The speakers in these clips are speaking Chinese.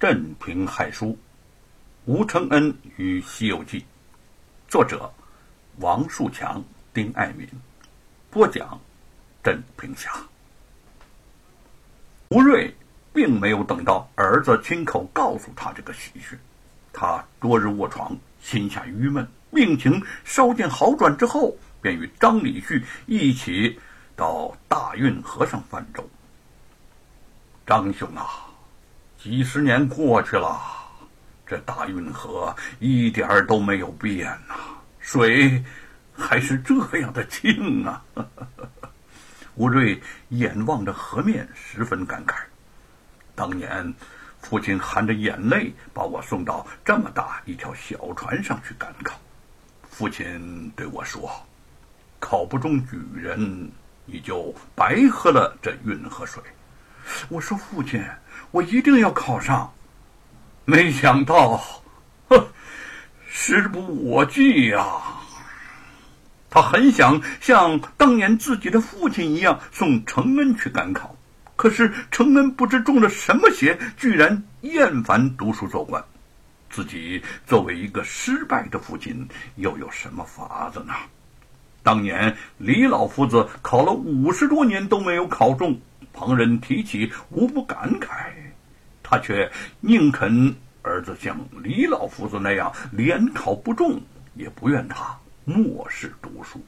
镇平害书》，吴承恩与《西游记》，作者王树强、丁爱民，播讲镇平侠。吴瑞并没有等到儿子亲口告诉他这个喜讯，他多日卧床，心下郁闷，病情稍见好转之后，便与张礼旭一起到大运河上泛舟。张兄啊！几十年过去了，这大运河一点儿都没有变呐，水还是这样的清啊！吴瑞眼望着河面，十分感慨。当年父亲含着眼泪把我送到这么大一条小船上去赶考，父亲对我说：“考不中举人，你就白喝了这运河水。”我说：“父亲。”我一定要考上，没想到，呵，时不我惧呀！他很想像当年自己的父亲一样送承恩去赶考，可是承恩不知中了什么邪，居然厌烦读书做官。自己作为一个失败的父亲，又有什么法子呢？当年李老夫子考了五十多年都没有考中。旁人提起，无不感慨，他却宁肯儿子像李老夫子那样连考不中，也不愿他漠视读书。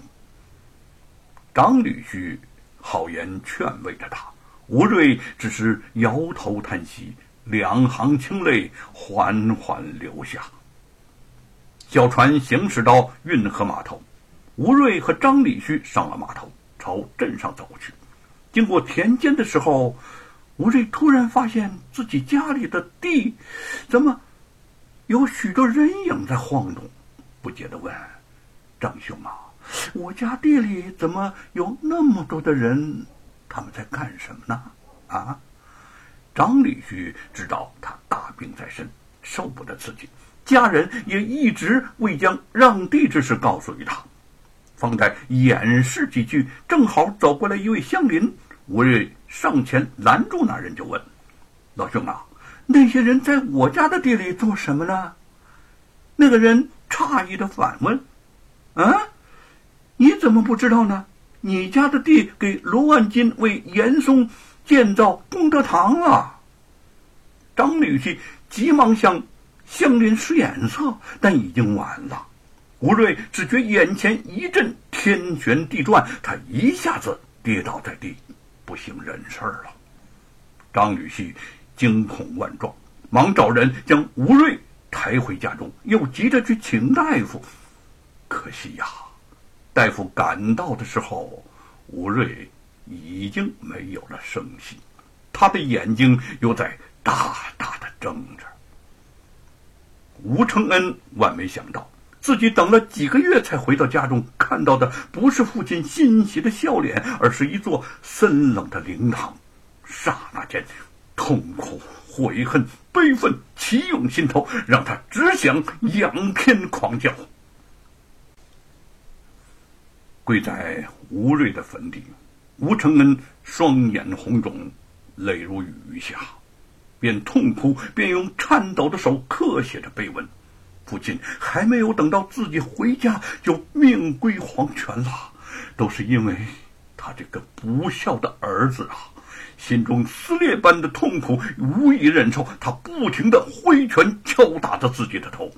张女婿好言劝慰着他，吴瑞只是摇头叹息，两行清泪缓缓流下。小船行驶到运河码头，吴瑞和张礼旭上了码头，朝镇上走去。经过田间的时候，吴瑞突然发现自己家里的地，怎么有许多人影在晃动？不解的问：“张兄啊，我家地里怎么有那么多的人？他们在干什么呢？”啊！张礼旭知道他大病在身，受不得刺激，家人也一直未将让地之事告诉于他。方才掩饰几句，正好走过来一位乡邻。吴瑞上前拦住那人，就问：“老兄啊，那些人在我家的地里做什么呢？”那个人诧异的反问：“啊，你怎么不知道呢？你家的地给罗万金为严嵩建造功德堂啊！”张女婿急忙向乡邻使眼色，但已经晚了。吴瑞只觉眼前一阵天旋地转，他一下子跌倒在地，不省人事了。张吕旭惊恐万状，忙找人将吴瑞抬回家中，又急着去请大夫。可惜呀，大夫赶到的时候，吴瑞已经没有了声息，他的眼睛又在大大的睁着。吴承恩万没想到。自己等了几个月才回到家中，看到的不是父亲欣喜的笑脸，而是一座森冷的灵堂。刹那间，痛苦、悔恨、悲愤齐涌心头，让他只想仰天狂叫。跪在吴瑞的坟地，吴承恩双眼红肿，泪如雨下，边痛哭边用颤抖的手刻写着碑文。父亲还没有等到自己回家，就命归黄泉了，都是因为他这个不孝的儿子啊！心中撕裂般的痛苦无以忍受，他不停的挥拳敲打着自己的头。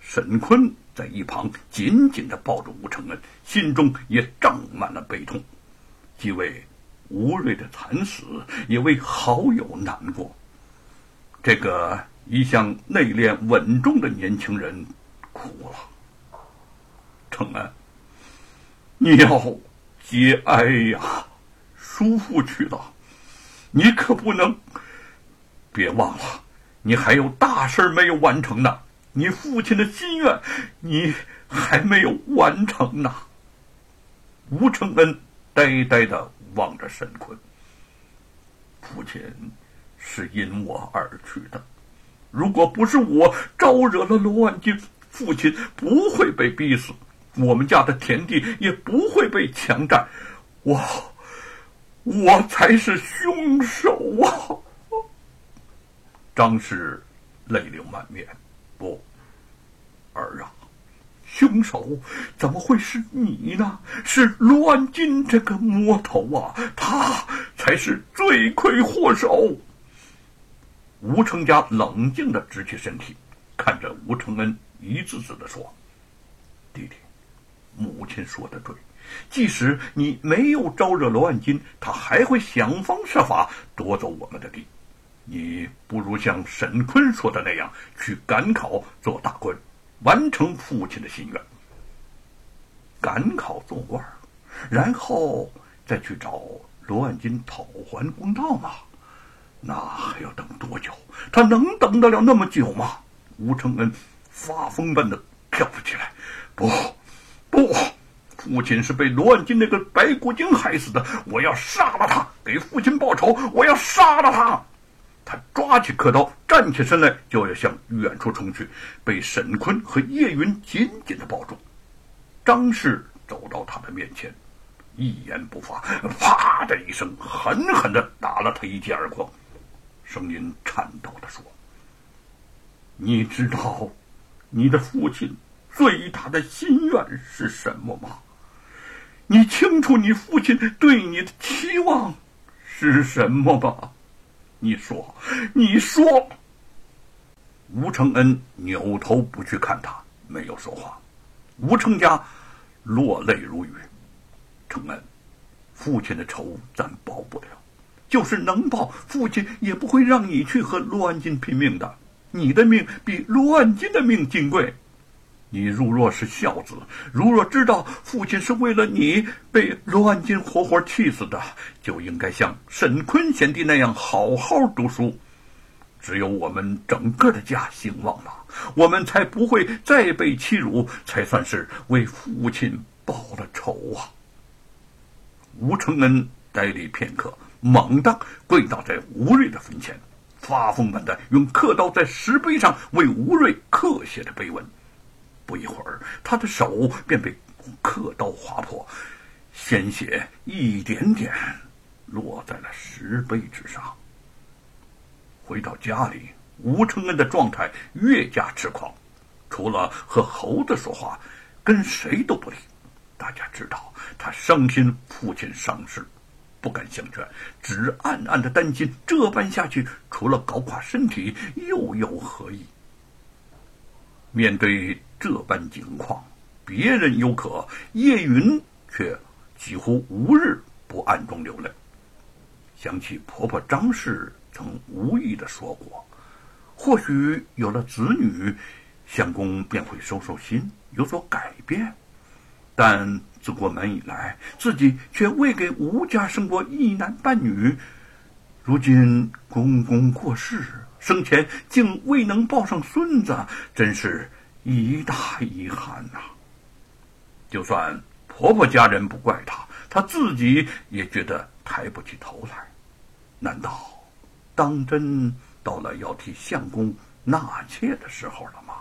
沈坤在一旁紧紧的抱着吴承恩，心中也胀满了悲痛，既为吴瑞的惨死，也为好友难过。这个。一向内敛稳重的年轻人哭了。承恩，你要节哀呀！叔父去了，你可不能。别忘了，你还有大事没有完成呢。你父亲的心愿，你还没有完成呢。吴承恩呆呆的望着沈坤。父亲是因我而去的。如果不是我招惹了罗万金，父亲不会被逼死，我们家的田地也不会被强占，我，我才是凶手啊！张氏泪流满面，不，儿啊，凶手怎么会是你呢？是罗万金这个魔头啊，他才是罪魁祸首。吴成家冷静的直起身体，看着吴承恩，一字字的说：“弟弟，母亲说的对。”即使你没有招惹罗万金，他还会想方设法夺走我们的地。你不如像沈坤说的那样，去赶考做大官，完成父亲的心愿。赶考做官，然后再去找罗万金讨还公道吗？那还要等多久？他能等得了那么久吗？吴承恩发疯般的跳了起来：“不，不！”父亲是被罗万金那个白骨精害死的，我要杀了他，给父亲报仇！我要杀了他！他抓起刻刀，站起身来，就要向远处冲去，被沈坤和叶云紧紧的抱住。张氏走到他的面前，一言不发，啪的一声，狠狠的打了他一记耳光，声音颤抖的说：“你知道，你的父亲最大的心愿是什么吗？”你清楚你父亲对你的期望是什么吧？你说，你说。吴承恩扭头不去看他，没有说话。吴成家落泪如雨。承恩，父亲的仇咱报不了，就是能报，父亲也不会让你去和罗安金拼命的。你的命比罗安金的命金贵。你如若是孝子，如若知道父亲是为了你被罗万金活活气死的，就应该像沈坤贤弟那样好好读书。只有我们整个的家兴旺了，我们才不会再被欺辱，才算是为父亲报了仇啊！吴承恩呆立片刻，猛地跪倒在吴瑞的坟前，发疯般的用刻刀在石碑上为吴瑞刻写着碑文。不一会儿，他的手便被刻刀划破，鲜血一点点落在了石碑之上。回到家里，吴承恩的状态越加痴狂，除了和猴子说话，跟谁都不理。大家知道他伤心父亲伤势，不敢相劝，只暗暗的担心这般下去，除了搞垮身体，又有何意？面对。这般境况，别人犹可，叶云却几乎无日不暗中流泪。想起婆婆张氏曾无意的说过：“或许有了子女，相公便会收收心，有所改变。”但自过门以来，自己却未给吴家生过一男半女。如今公公过世，生前竟未能抱上孙子，真是……一大遗憾呐！就算婆婆家人不怪她，她自己也觉得抬不起头来。难道当真到了要替相公纳妾的时候了吗？